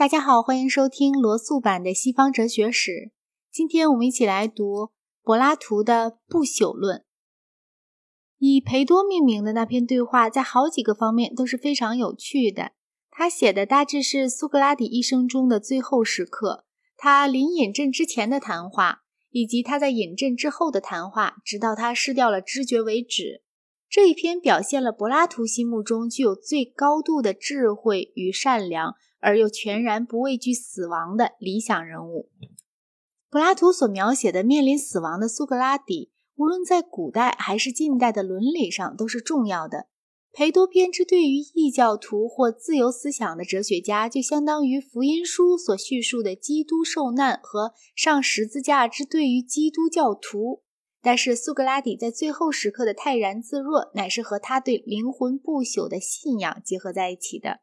大家好，欢迎收听罗素版的西方哲学史。今天我们一起来读柏拉图的《不朽论》。以裴多命名的那篇对话，在好几个方面都是非常有趣的。他写的大致是苏格拉底一生中的最后时刻，他临饮鸩之前的谈话，以及他在饮鸩之后的谈话，直到他失掉了知觉为止。这一篇表现了柏拉图心目中具有最高度的智慧与善良。而又全然不畏惧死亡的理想人物，柏拉图所描写的面临死亡的苏格拉底，无论在古代还是近代的伦理上都是重要的。裴多篇之对于异教徒或自由思想的哲学家，就相当于福音书所叙述的基督受难和上十字架之对于基督教徒。但是苏格拉底在最后时刻的泰然自若，乃是和他对灵魂不朽的信仰结合在一起的。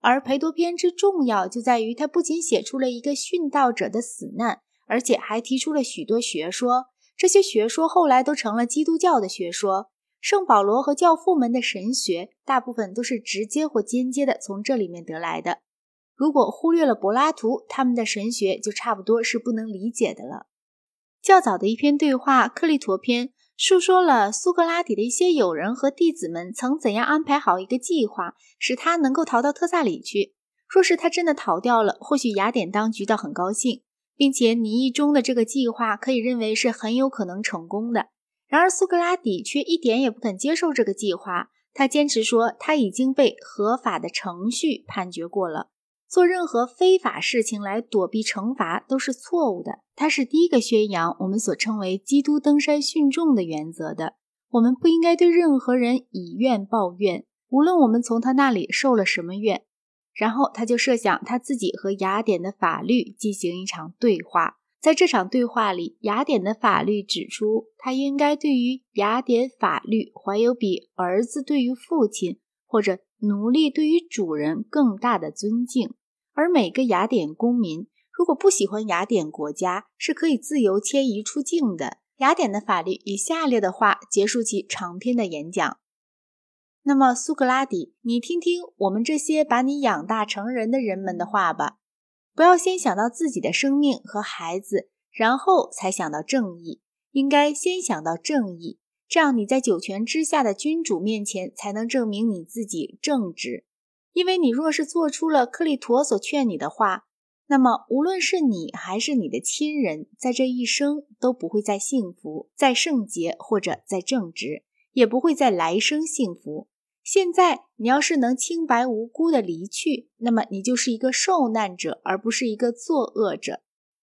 而裴多篇之重要就在于，他不仅写出了一个殉道者的死难，而且还提出了许多学说。这些学说后来都成了基督教的学说。圣保罗和教父们的神学，大部分都是直接或间接的从这里面得来的。如果忽略了柏拉图，他们的神学就差不多是不能理解的了。较早的一篇对话《克利陀篇》。述说了苏格拉底的一些友人和弟子们曾怎样安排好一个计划，使他能够逃到特萨里去。若是他真的逃掉了，或许雅典当局倒很高兴，并且你意中的这个计划可以认为是很有可能成功的。然而苏格拉底却一点也不肯接受这个计划，他坚持说他已经被合法的程序判决过了。做任何非法事情来躲避惩罚都是错误的。他是第一个宣扬我们所称为“基督登山训众”的原则的。我们不应该对任何人以怨报怨，无论我们从他那里受了什么怨。然后他就设想他自己和雅典的法律进行一场对话。在这场对话里，雅典的法律指出，他应该对于雅典法律怀有比儿子对于父亲或者奴隶对于主人更大的尊敬。而每个雅典公民，如果不喜欢雅典国家，是可以自由迁移出境的。雅典的法律以下列的话结束其长篇的演讲。那么，苏格拉底，你听听我们这些把你养大成人的人们的话吧。不要先想到自己的生命和孩子，然后才想到正义。应该先想到正义，这样你在九泉之下的君主面前才能证明你自己正直。因为你若是做出了克利陀所劝你的话，那么无论是你还是你的亲人，在这一生都不会再幸福、再圣洁或者再正直，也不会在来生幸福。现在你要是能清白无辜的离去，那么你就是一个受难者，而不是一个作恶者；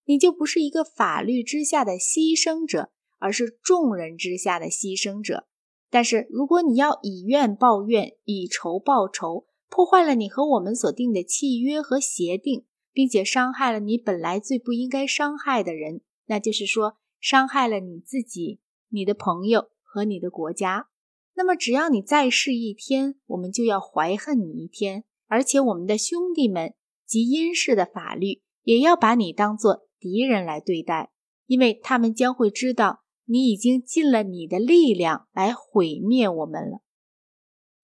你就不是一个法律之下的牺牲者，而是众人之下的牺牲者。但是如果你要以怨报怨，以仇报仇，破坏了你和我们所定的契约和协定，并且伤害了你本来最不应该伤害的人，那就是说，伤害了你自己、你的朋友和你的国家。那么，只要你在世一天，我们就要怀恨你一天，而且我们的兄弟们及殷氏的法律也要把你当做敌人来对待，因为他们将会知道你已经尽了你的力量来毁灭我们了。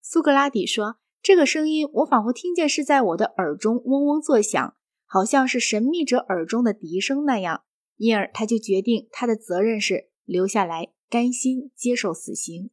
苏格拉底说。这个声音，我仿佛听见是在我的耳中嗡嗡作响，好像是神秘者耳中的笛声那样。因而，他就决定他的责任是留下来，甘心接受死刑。